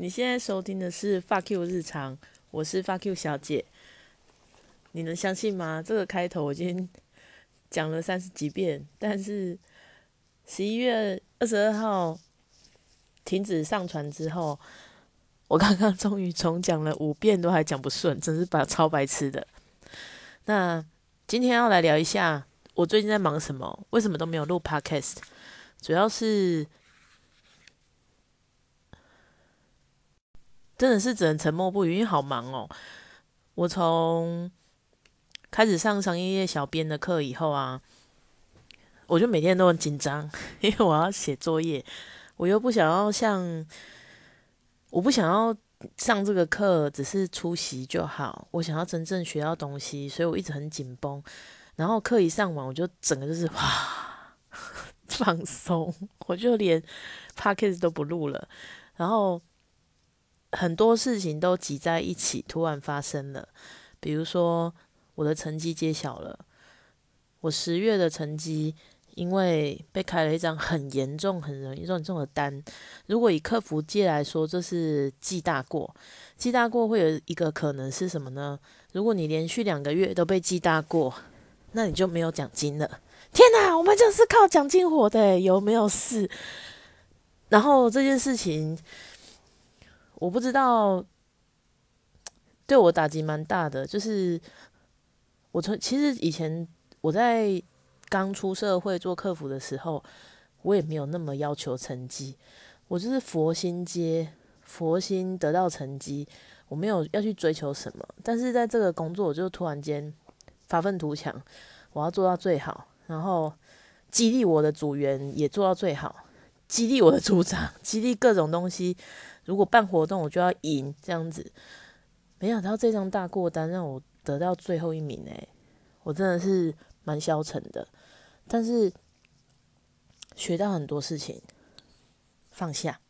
你现在收听的是《Fuck You 日常》，我是 Fuck You 小姐。你能相信吗？这个开头我已经讲了三十几遍，但是十一月二十二号停止上传之后，我刚刚终于重讲了五遍，都还讲不顺，真是把超白痴的。那今天要来聊一下我最近在忙什么，为什么都没有录 Podcast，主要是。真的是只能沉默不语，因为好忙哦。我从开始上商业业小编的课以后啊，我就每天都很紧张，因为我要写作业，我又不想要像，我不想要上这个课只是出席就好，我想要真正学到东西，所以我一直很紧绷。然后课一上完，我就整个就是哇 放松，我就连 p o c a s t 都不录了，然后。很多事情都挤在一起，突然发生了。比如说，我的成绩揭晓了。我十月的成绩，因为被开了一张很严重、很严重、很重的单。如果以客服界来说，这是记大过。记大过会有一个可能是什么呢？如果你连续两个月都被记大过，那你就没有奖金了。天哪，我们就是靠奖金活的，有没有事？然后这件事情。我不知道，对我打击蛮大的。就是我从其实以前我在刚出社会做客服的时候，我也没有那么要求成绩，我就是佛心接佛心得到成绩，我没有要去追求什么。但是在这个工作，我就突然间发愤图强，我要做到最好，然后激励我的组员也做到最好，激励我的组长，激励各种东西。如果办活动，我就要赢这样子。没想到这张大过单让我得到最后一名诶，我真的是蛮消沉的。但是学到很多事情，放下，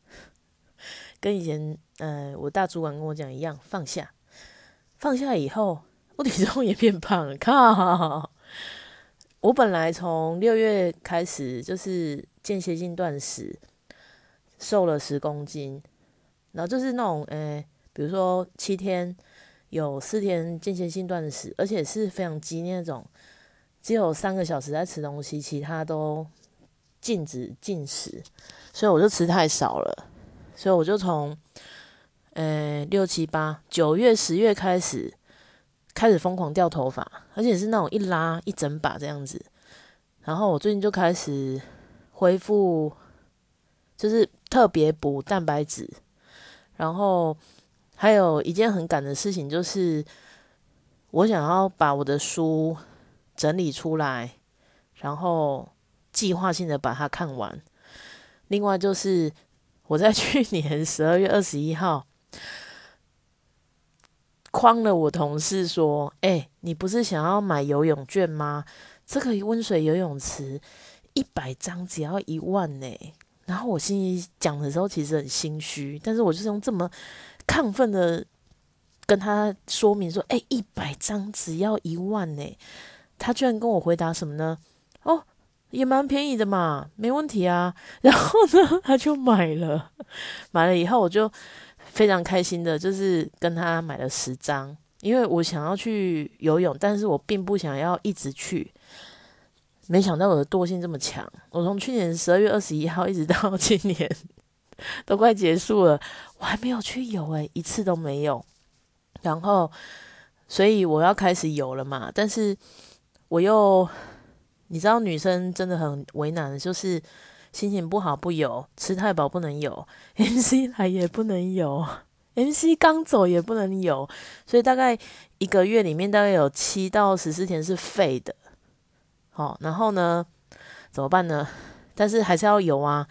跟以前呃我大主管跟我讲一样，放下。放下以后，我体重也变胖了。靠！我本来从六月开始就是间歇性断食，瘦了十公斤。然后就是那种，诶，比如说七天有四天间歇性断食，而且是非常激烈那种，只有三个小时在吃东西，其他都禁止进食，所以我就吃太少了，所以我就从，诶六七八九月十月开始开始疯狂掉头发，而且是那种一拉一整把这样子，然后我最近就开始恢复，就是特别补蛋白质。然后还有一件很赶的事情，就是我想要把我的书整理出来，然后计划性的把它看完。另外就是我在去年十二月二十一号诓了我同事说：“哎，你不是想要买游泳券吗？这个温水游泳池一百张只要一万呢。”然后我心里讲的时候，其实很心虚，但是我就是用这么亢奋的跟他说明说：“哎，一百张只要一万呢。”他居然跟我回答什么呢？哦，也蛮便宜的嘛，没问题啊。然后呢，他就买了，买了以后我就非常开心的，就是跟他买了十张，因为我想要去游泳，但是我并不想要一直去。没想到我的惰性这么强，我从去年十二月二十一号一直到 今年都快结束了，我还没有去游诶，一次都没有。然后，所以我要开始游了嘛，但是我又你知道，女生真的很为难，就是心情不好不游，吃太饱不能游，MC 来也不能游，MC 刚走也不能游，所以大概一个月里面大概有七到十四天是废的。好，然后呢，怎么办呢？但是还是要有啊。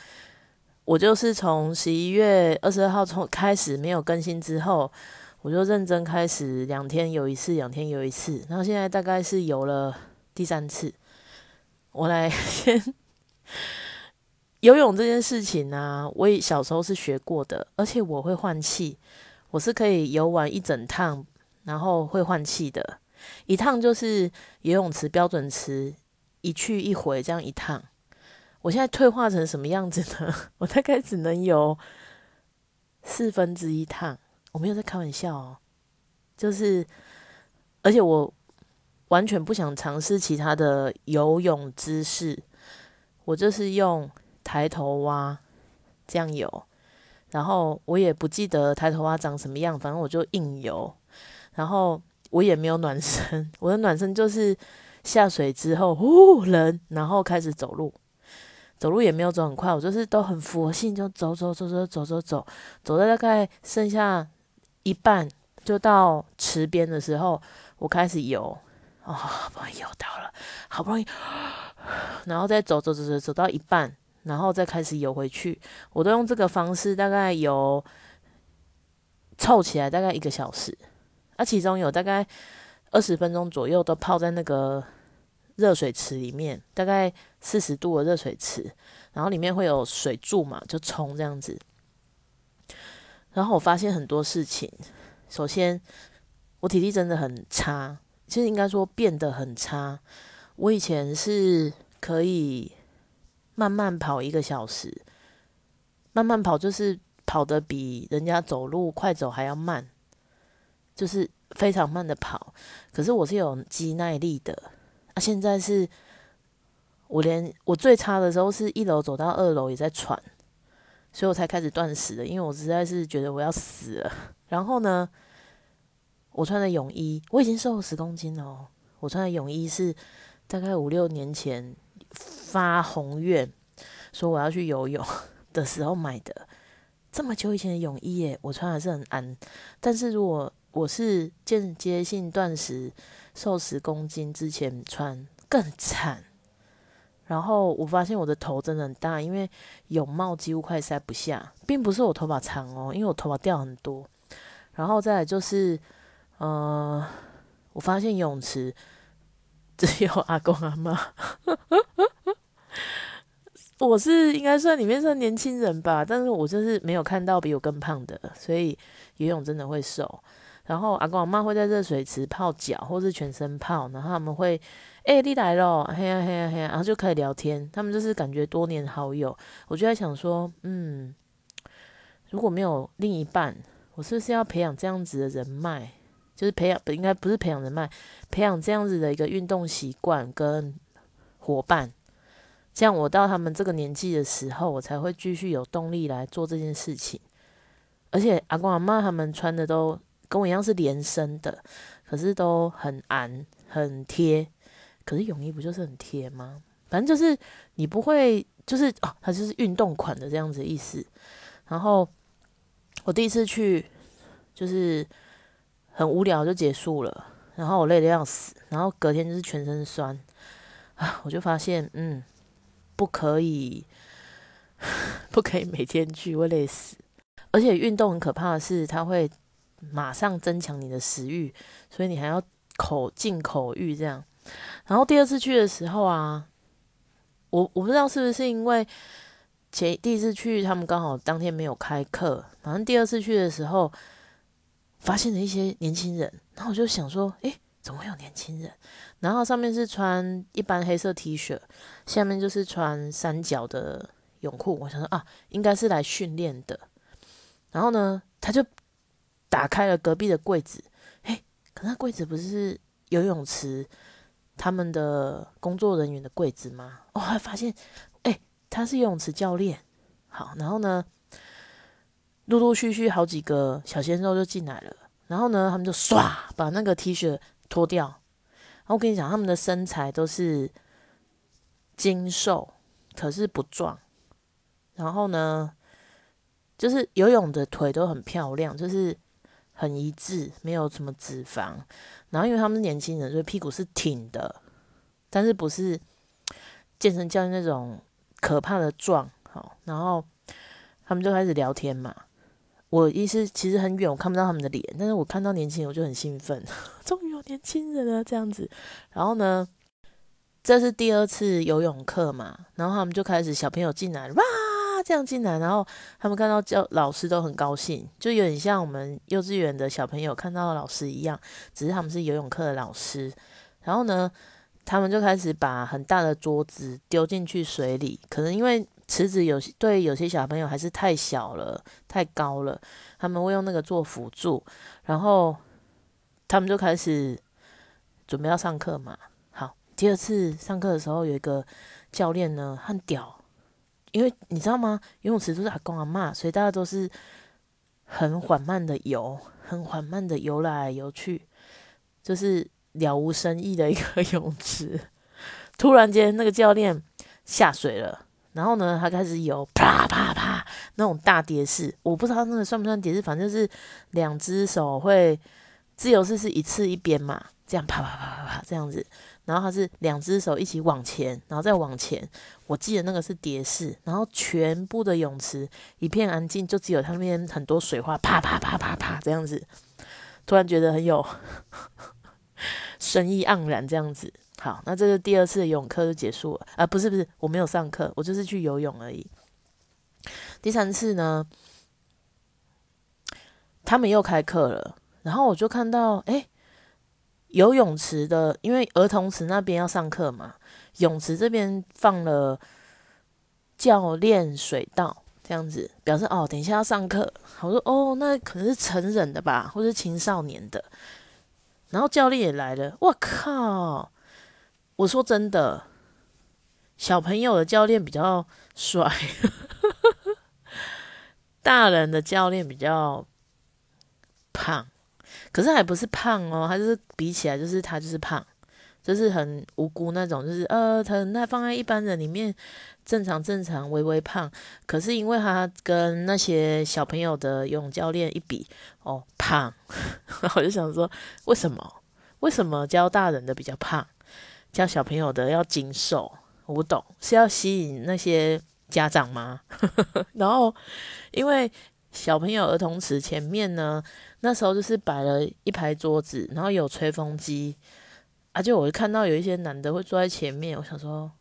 我就是从十一月二十二号从开始没有更新之后，我就认真开始两天游一次，两天游一次。然后现在大概是游了第三次。我来 先游泳这件事情呢，我也小时候是学过的，而且我会换气，我是可以游完一整趟，然后会换气的。一趟就是游泳池标准池。一去一回这样一趟，我现在退化成什么样子呢？我大概只能游四分之一趟，我没有在开玩笑哦，就是而且我完全不想尝试其他的游泳姿势，我就是用抬头蛙这样游，然后我也不记得抬头蛙长什么样，反正我就硬游，然后我也没有暖身，我的暖身就是下水之后呼人，然后开始走路。走路也没有走很快，我就是都很佛性，就走走走走走走走，走到大概剩下一半就到池边的时候，我开始游，哦，好不容易游到了，好不容易，然后再走走走走走到一半，然后再开始游回去，我都用这个方式，大概游凑起来大概一个小时，那其中有大概二十分钟左右都泡在那个。热水池里面大概四十度的热水池，然后里面会有水柱嘛，就冲这样子。然后我发现很多事情。首先，我体力真的很差，其实应该说变得很差。我以前是可以慢慢跑一个小时，慢慢跑就是跑得比人家走路快走还要慢，就是非常慢的跑。可是我是有肌耐力的。啊现在是我连我最差的时候是一楼走到二楼也在喘，所以我才开始断食的，因为我实在是觉得我要死了。然后呢，我穿的泳衣我已经瘦了十公斤了。我穿的泳衣是大概五六年前发宏愿说我要去游泳 的时候买的，这么久以前的泳衣耶，我穿还是很安。但是如果我是间接性断食。瘦十公斤之前穿更惨，然后我发现我的头真的很大，因为泳帽几乎快塞不下，并不是我头发长哦，因为我头发掉很多。然后再来就是，呃，我发现泳池只有阿公阿妈，我是应该算里面算年轻人吧，但是我就是没有看到比我更胖的，所以游泳真的会瘦。然后阿公阿妈会在热水池泡脚，或是全身泡，然后他们会，哎，你来咯，嘿呀嘿呀嘿呀，然后就可以聊天。他们就是感觉多年好友。我就在想说，嗯，如果没有另一半，我是不是要培养这样子的人脉？就是培养，应该不是培养人脉，培养这样子的一个运动习惯跟伙伴。这样我到他们这个年纪的时候，我才会继续有动力来做这件事情。而且阿公阿妈他们穿的都。跟我一样是连身的，可是都很安很贴。可是泳衣不就是很贴吗？反正就是你不会，就是哦，它就是运动款的这样子意思。然后我第一次去，就是很无聊就结束了。然后我累得要死，然后隔天就是全身酸啊！我就发现，嗯，不可以，不可以每天去，会累死。而且运动很可怕的是，它会。马上增强你的食欲，所以你还要口进口欲这样。然后第二次去的时候啊，我我不知道是不是因为前第一次去他们刚好当天没有开课，反正第二次去的时候发现了一些年轻人，然后我就想说，诶，怎么会有年轻人？然后上面是穿一般黑色 T 恤，下面就是穿三角的泳裤。我想说啊，应该是来训练的。然后呢，他就。打开了隔壁的柜子，哎，可那柜子不是游泳池他们的工作人员的柜子吗？我还发现，哎，他是游泳池教练。好，然后呢，陆陆续续好几个小鲜肉就进来了，然后呢，他们就唰把那个 T 恤脱掉。然后我跟你讲，他们的身材都是精瘦，可是不壮。然后呢，就是游泳的腿都很漂亮，就是。很一致，没有什么脂肪。然后因为他们是年轻人，所以屁股是挺的，但是不是健身教练那种可怕的壮。好，然后他们就开始聊天嘛。我意思其实很远，我看不到他们的脸，但是我看到年轻人我就很兴奋，终于有年轻人了这样子。然后呢，这是第二次游泳课嘛，然后他们就开始小朋友进来哇。这样进来，然后他们看到教老师都很高兴，就有点像我们幼稚园的小朋友看到老师一样，只是他们是游泳课的老师。然后呢，他们就开始把很大的桌子丢进去水里，可能因为池子有对有些小朋友还是太小了、太高了，他们会用那个做辅助，然后他们就开始准备要上课嘛。好，第二次上课的时候，有一个教练呢很屌，因为你知道吗？游泳池都是阿公阿妈，所以大家都是很缓慢的游，很缓慢的游来游去，就是了无生意的一个 泳池。突然间，那个教练下水了。然后呢，他开始有啪啪啪那种大蝶式，我不知道那个算不算蝶式，反正就是两只手会自由式是一次一边嘛，这样啪啪啪啪啪这样子。然后他是两只手一起往前，然后再往前。我记得那个是蝶式，然后全部的泳池一片安静，就只有他那边很多水花啪啪啪啪啪这样子。突然觉得很有 生意盎然这样子。好，那这个第二次的游泳课就结束了啊？不是不是，我没有上课，我就是去游泳而已。第三次呢，他们又开课了，然后我就看到，哎，游泳池的，因为儿童池那边要上课嘛，泳池这边放了教练水道，这样子表示哦，等一下要上课。我说哦，那可能是成人的吧，或者青少年的。然后教练也来了，我靠！我说真的，小朋友的教练比较帅，大人的教练比较胖。可是还不是胖哦，他就是比起来，就是他就是胖，就是很无辜那种，就是呃，他那放在一般人里面正常正常微微胖。可是因为他跟那些小朋友的游泳教练一比，哦，胖。我就想说，为什么？为什么教大人的比较胖？教小朋友的要精瘦，我不懂是要吸引那些家长吗？然后因为小朋友儿童池前面呢，那时候就是摆了一排桌子，然后有吹风机，而且我看到有一些男的会坐在前面，我想说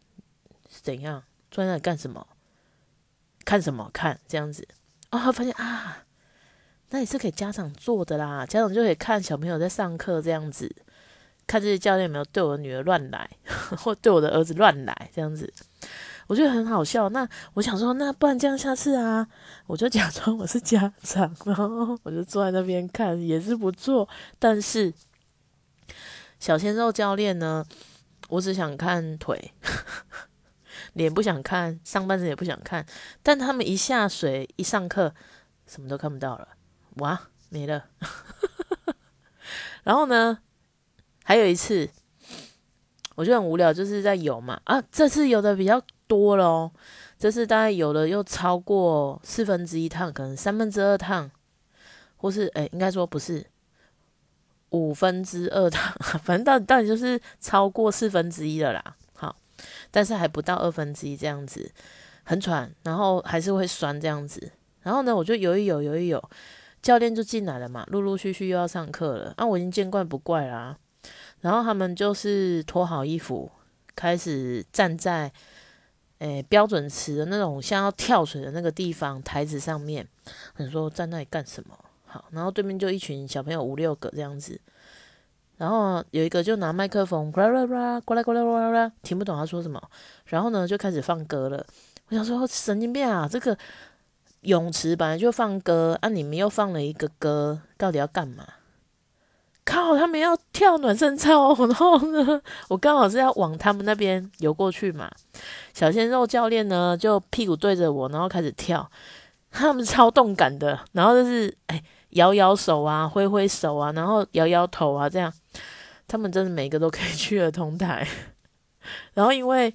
怎样坐在那里干什么？看什么看这样子？哦，发现啊，那也是给家长坐的啦，家长就可以看小朋友在上课这样子。看这些教练有没有对我的女儿乱来，或对我的儿子乱来，这样子，我觉得很好笑。那我想说，那不然这样下次啊，我就假装我是家长，然后我就坐在那边看，也是不错。但是小鲜肉教练呢，我只想看腿，脸不想看，上半身也不想看。但他们一下水一上课，什么都看不到了，哇，没了。然后呢？还有一次，我就很无聊，就是在游嘛啊，这次游的比较多咯，这次大概游了又超过四分之一趟，可能三分之二趟，或是哎，应该说不是五分之二趟，反正到到底就是超过四分之一了啦。好，但是还不到二分之一这样子，很喘，然后还是会酸这样子。然后呢，我就游一游，游一游，教练就进来了嘛，陆陆续续又要上课了，啊，我已经见惯不怪啦。然后他们就是脱好衣服，开始站在诶标准池的那种像要跳水的那个地方台子上面。你说站那里干什么？好，然后对面就一群小朋友五六个这样子，然后有一个就拿麦克风，呱啦呱啦呱啦呱啦呱啦，听不懂他说什么。然后呢就开始放歌了。我想说神经病啊，这个泳池本来就放歌，啊你们又放了一个歌，到底要干嘛？他们要跳暖身操，然后呢，我刚好是要往他们那边游过去嘛。小鲜肉教练呢，就屁股对着我，然后开始跳。他们超动感的，然后就是哎，摇摇手啊，挥挥手啊，然后摇摇头啊，这样。他们真的每个都可以 去了同台。然后因为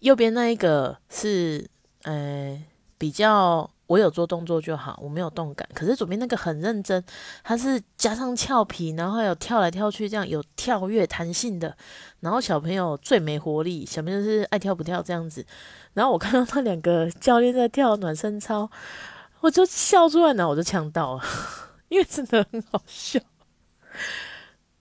右边那一个是呃比较。我有做动作就好，我没有动感。可是左边那个很认真，他是加上俏皮，然后还有跳来跳去，这样有跳跃弹性的。然后小朋友最没活力，小朋友是爱跳不跳这样子。然后我看到那两个教练在跳暖身操，我就笑出来，然后我就呛到了，因为真的很好笑。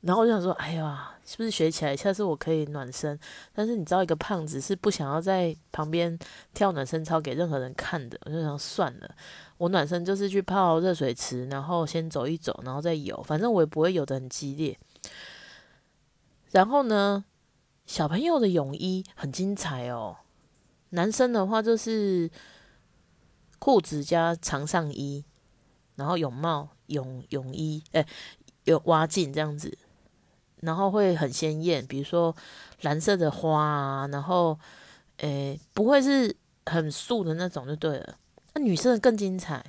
然后我就想说，哎呀。是不是学起来？下次我可以暖身，但是你知道，一个胖子是不想要在旁边跳暖身操给任何人看的。我就想算了，我暖身就是去泡热水池，然后先走一走，然后再游，反正我也不会游得很激烈。然后呢，小朋友的泳衣很精彩哦，男生的话就是裤子加长上衣，然后泳帽、泳泳衣，哎，有挖镜这样子，然后会很鲜艳，比如说蓝色的花啊，然后，诶，不会是很素的那种就对了。那女生更精彩，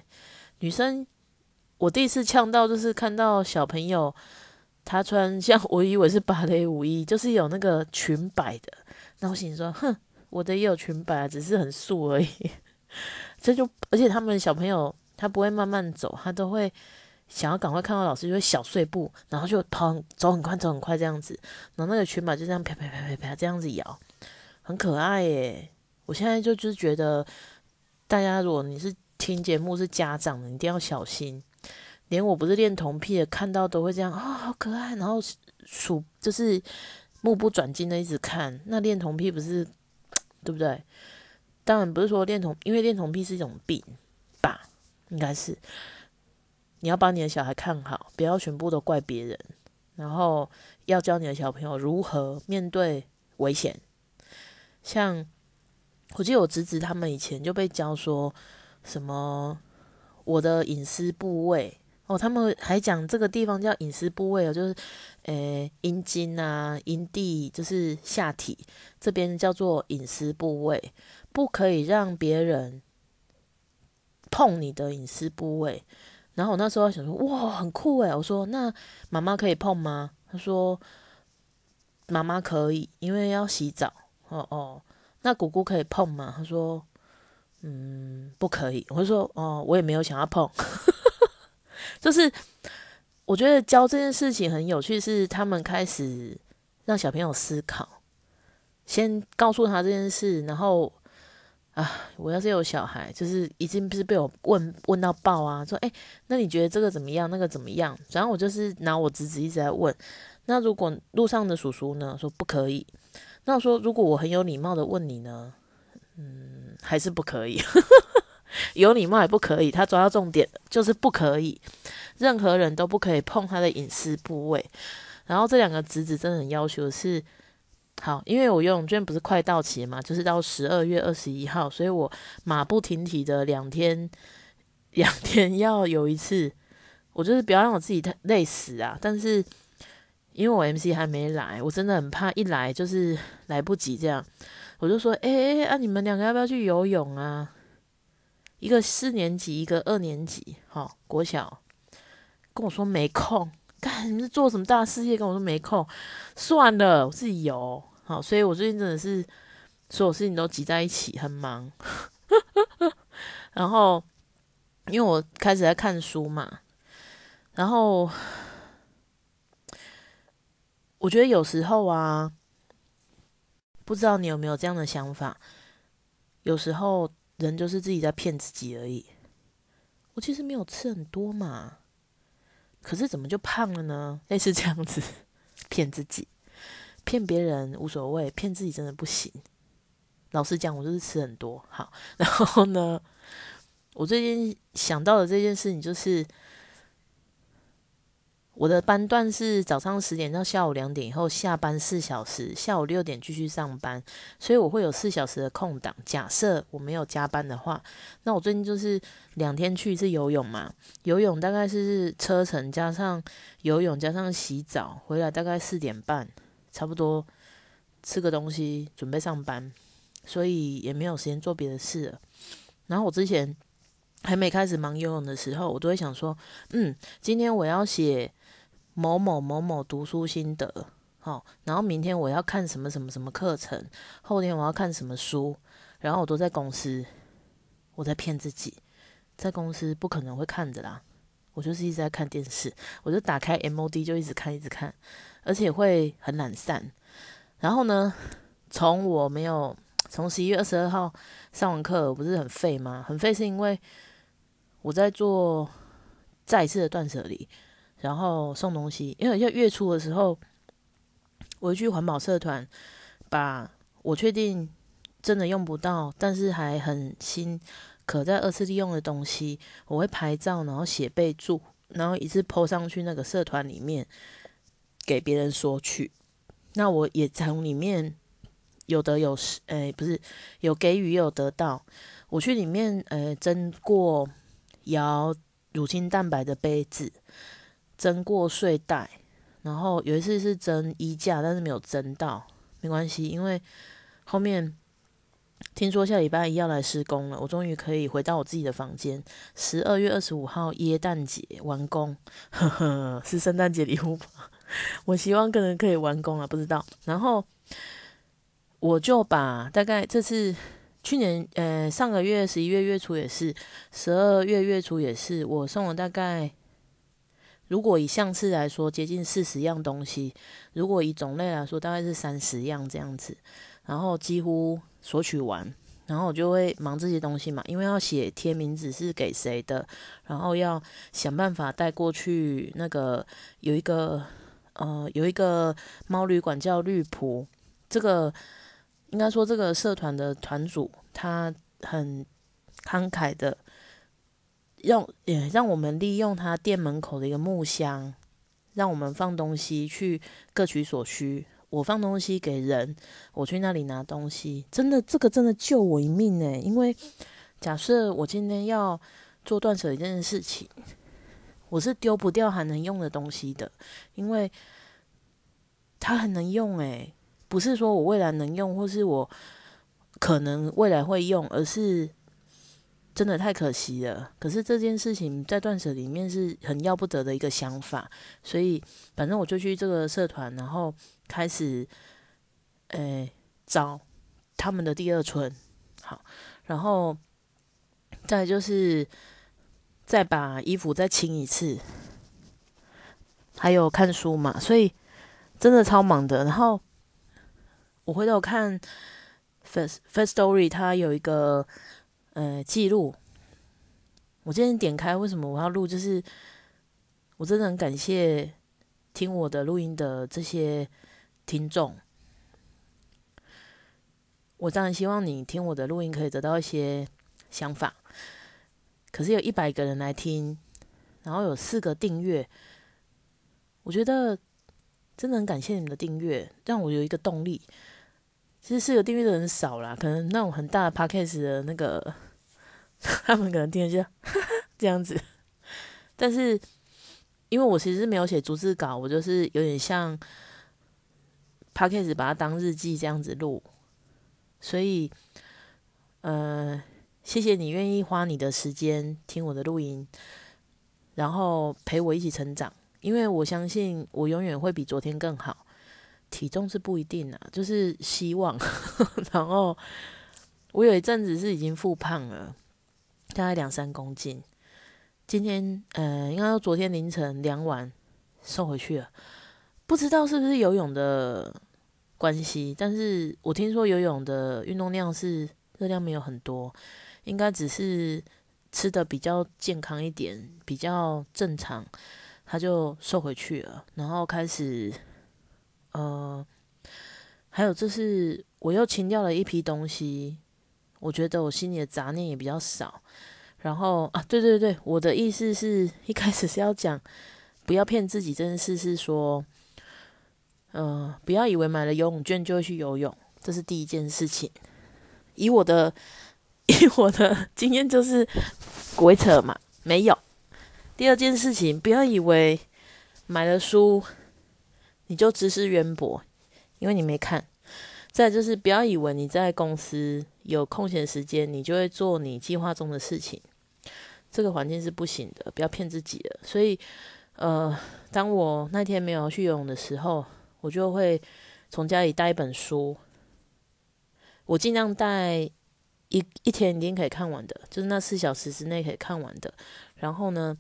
女生我第一次呛到就是看到小朋友他穿像我以为是芭蕾舞衣，就是有那个裙摆的，那我心说，哼。我的也有裙摆，只是很素而已。这就而且他们小朋友他不会慢慢走，他都会想要赶快看到老师，就会小碎步，然后就跑走很快，走很快这样子。然后那个裙摆就这样啪啪啪啪啪这样子摇，很可爱耶。我现在就就是觉得，大家如果你是听节目是家长的，一定要小心。连我不是恋童癖的，看到都会这样啊，好可爱。然后数就是目不转睛的一直看。那恋童癖不是？对不对？当然不是说恋童，因为恋童癖是一种病吧，应该是。你要把你的小孩看好，不要全部都怪别人，然后要教你的小朋友如何面对危险。像我记得我侄子他们以前就被教说什么我的隐私部位。哦，他们还讲这个地方叫隐私部位哦，就是，诶，阴茎啊，阴蒂就是下体这边叫做隐私部位，不可以让别人碰你的隐私部位。然后我那时候想说，哇，很酷诶。我说那妈妈可以碰吗？他说妈妈可以，因为要洗澡。哦哦，那姑姑可以碰吗？他说，嗯，不可以。我就说，哦，我也没有想要碰。就是我觉得教这件事情很有趣，是他们开始让小朋友思考，先告诉他这件事，然后啊，我要是有小孩，就是已经不是被我问问到爆啊，说哎，那你觉得这个怎么样？那个怎么样？然后我就是拿我侄子一直在问，那如果路上的叔叔呢说不可以，那我说如果我很有礼貌的问你呢，嗯，还是不可以。有礼貌也不可以，他抓到重点就是不可以，任何人都不可以碰他的隐私部位。然后这两个侄子真的很要求是好，因为我游泳券不是快到期嘛，就是到十二月二十一号，所以我马不停蹄的两天两天要游一次，我就是不要让我自己太累死啊。但是因为我 MC 还没来，我真的很怕一来就是来不及这样，我就说，哎哎啊，你们两个要不要去游泳啊？一个四年级，一个二年级，哈，国小跟我说没空，干你是做什么大事业？跟我说没空，算了，我自己游，好，所以我最近真的是所有事情都挤在一起，很忙。然后因为我开始在看书嘛，然后我觉得有时候啊，不知道你有没有这样的想法，有时候。人就是自己在骗自己而已。我其实没有吃很多嘛，可是怎么就胖了呢？类似这样子 骗自己，骗别人无所谓，骗自己真的不行。老实讲，我就是吃很多。好，然后呢，我最近想到的这件事情就是。我的班段是早上十点到下午两点以后下班四小时，下午六点继续上班，所以我会有四小时的空档。假设我没有加班的话，那我最近就是两天去一次游泳嘛，游泳大概是车程加上游泳加上洗澡，回来大概四点半，差不多吃个东西准备上班，所以也没有时间做别的事了。然后我之前还没开始忙游泳的时候，我都会想说，嗯，今天我要写。某某某某读书心得，好，然后明天我要看什么什么什么课程，后天我要看什么书，然后我都在公司，我在骗自己，在公司不可能会看的啦，我就是一直在看电视，我就打开 MOD 就一直看一直看，而且会很懒散。然后呢，从我没有从十一月二十二号上完课，不是很废吗？很废是因为我在做再一次的断舍离。然后送东西，因为要月初的时候，我去环保社团，把我确定真的用不到，但是还很新，可在二次利用的东西，我会拍照，然后写备注，然后一次抛上去那个社团里面，给别人索取。那我也从里面有得有失，诶，不是有给予有得到。我去里面，呃，蒸过摇乳清蛋白的杯子，蒸过睡袋，然后有一次是蒸衣架，但是没有蒸到，没关系，因为后面听说下礼拜一要来施工了，我终于可以回到我自己的房间。十二月二十五号耶诞节完工，呵呵，是圣诞节礼物吗？我希望可能可以完工了，不知道。然后我就把大概这次去年呃上个月十一月月初也是，十二月月初也是，我送了大概如果以项次来说接近四十样东西，如果以种类来说大概是三十样这样子，然后几乎索取完。然后我就会忙这些东西嘛，因为要写贴名字是给谁的，然后要想办法带过去那个有一个。呃，有一个猫旅馆叫绿仆，这个应该说这个社团的团主他很慷慨的，让也让我们利用他店门口的一个木箱，让我们放东西去各取所需。我放东西给人，我去那里拿东西，真的这个真的救我一命呢。因为假设我今天要做断舍离这件事情。我是丢不掉还能用的东西的，因为它很能用诶，不是说我未来能用，或是我可能未来会用，而是真的太可惜了。可是这件事情在断舍里面是很要不得的一个想法，所以反正我就去这个社团，然后开始诶找他们的第二春，好，然后再就是。再把衣服再清一次，还有看书嘛，所以真的超忙的。然后我回头看 First First Story，它有一个呃记录。我今天点开，为什么我要录？就是我真的很感谢听我的录音的这些听众。我当然希望你听我的录音可以得到一些想法。可是有一百个人来听，然后有四个订阅，我觉得真的很感谢你们的订阅，让我有一个动力。其实四个订阅的人少啦，可能那种很大的 podcast 的那个，他们可能听就 这样子。但是因为我其实没有写逐字稿，我就是有点像 podcast 把它当日记这样子录，所以呃。谢谢你愿意花你的时间听我的录音，然后陪我一起成长。因为我相信我永远会比昨天更好。体重是不一定啊，就是希望。然后我有一阵子是已经复胖了，大概两三公斤。今天呃，应该昨天凌晨量完，瘦回去了。不知道是不是游泳的关系，但是我听说游泳的运动量是热量没有很多。应该只是吃的比较健康一点，比较正常，他就瘦回去了。然后开始，呃，还有就是我又清掉了一批东西，我觉得我心里的杂念也比较少。然后啊，对对对，我的意思是一开始是要讲，不要骗自己这件事，是说，呃，不要以为买了游泳券就会去游泳，这是第一件事情。以我的。以我的经验就是鬼扯嘛，没有。第二件事情，不要以为买了书你就知识渊博，因为你没看。再就是不要以为你在公司有空闲时间，你就会做你计划中的事情，这个环境是不行的，不要骗自己了。所以，呃，当我那天没有去游泳的时候，我就会从家里带一本书，我尽量带。一一天一定可以看完的，就是那四小时之内可以看完的。然后呢，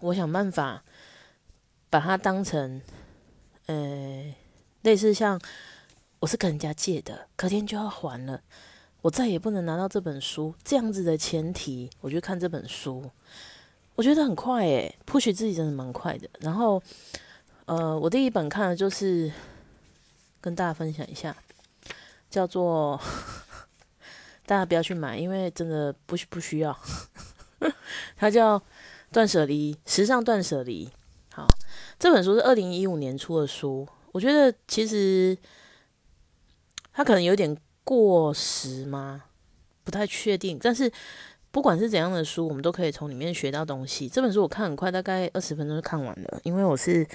我想办法把它当成，呃，类似像我是跟人家借的，隔天就要还了，我再也不能拿到这本书这样子的前提，我就看这本书，我觉得很快诶，或许自己真的蛮快的。然后，呃，我第一本看的就是跟大家分享一下，叫做。大家不要去买，因为真的不需不需要。它叫《断舍离：时尚断舍离》。好，这本书是二零一五年出的书。我觉得其实它可能有点过时吗？不太确定。但是不管是怎样的书，我们都可以从里面学到东西。这本书我看很快，大概二十分钟就看完了，因为我是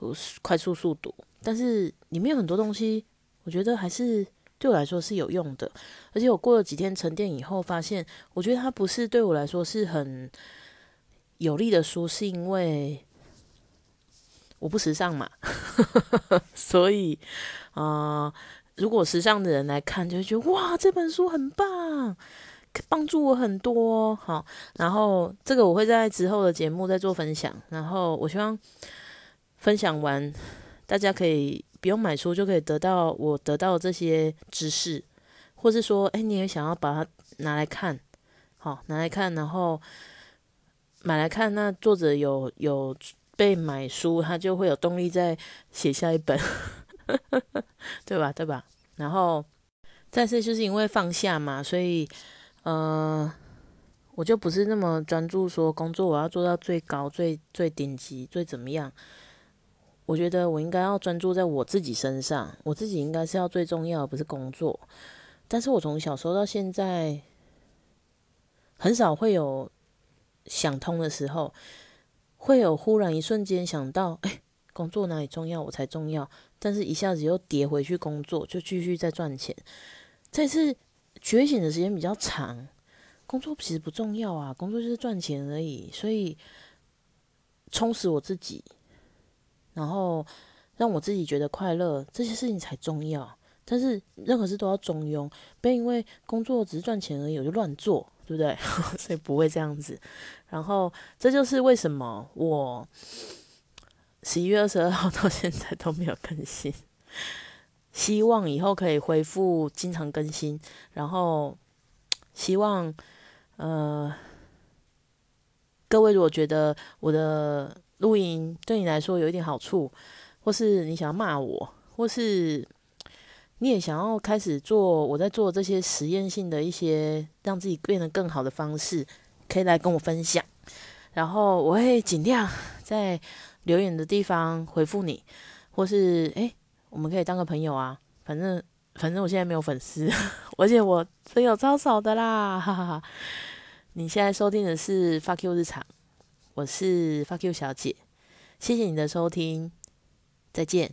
我是快速速读。但是里面有很多东西，我觉得还是对我来说是有用的。而且我过了几天沉淀以后，发现我觉得它不是对我来说是很有利的书，是因为我不时尚嘛，所以啊。如果时尚的人来看，就会觉得哇，这本书很棒，帮助我很多。好，然后这个我会在之后的节目再做分享。然后我希望分享完，大家可以不用买书就可以得到我得到这些知识，或是说，哎，你也想要把它拿来看，好，拿来看，然后买来看。那作者有有被买书，他就会有动力再写下一本。对吧？对吧？然后再次就是因为放下嘛，所以呃，我就不是那么专注说工作我要做到最高、最最顶级、最怎么样。我觉得我应该要专注在我自己身上，我自己应该是要最重要，不是工作。但是我从小时候到现在，很少会有想通的时候，会有忽然一瞬间想到，哎。工作哪里重要，我才重要。但是一下子又跌回去工作，就继续在赚钱。这次觉醒的时间比较长，工作其实不重要啊，工作就是赚钱而已。所以充实我自己，然后让我自己觉得快乐，这些事情才重要。但是任何事都要中庸，不要因为工作只是赚钱而已，我就乱做，对不对？所以不会这样子。然后这就是为什么我。十一月二十二号 到现在都没有更新，希望以后可以恢复经常更新。然后希望呃各位如果觉得我的录音对你来说有一点好处，或是你想要骂我，或是你也想要开始做我在做这些实验性的一些让自己变得更好的方式，可以来跟我分享。然后我会尽量在。留言的地方回复你，或是诶，我们可以当个朋友啊。反正反正我现在没有粉丝，而且我朋友超少的啦。哈哈哈。你现在收听的是 Fuck You 日常，我是 Fuck You 小姐，谢谢你的收听，再见。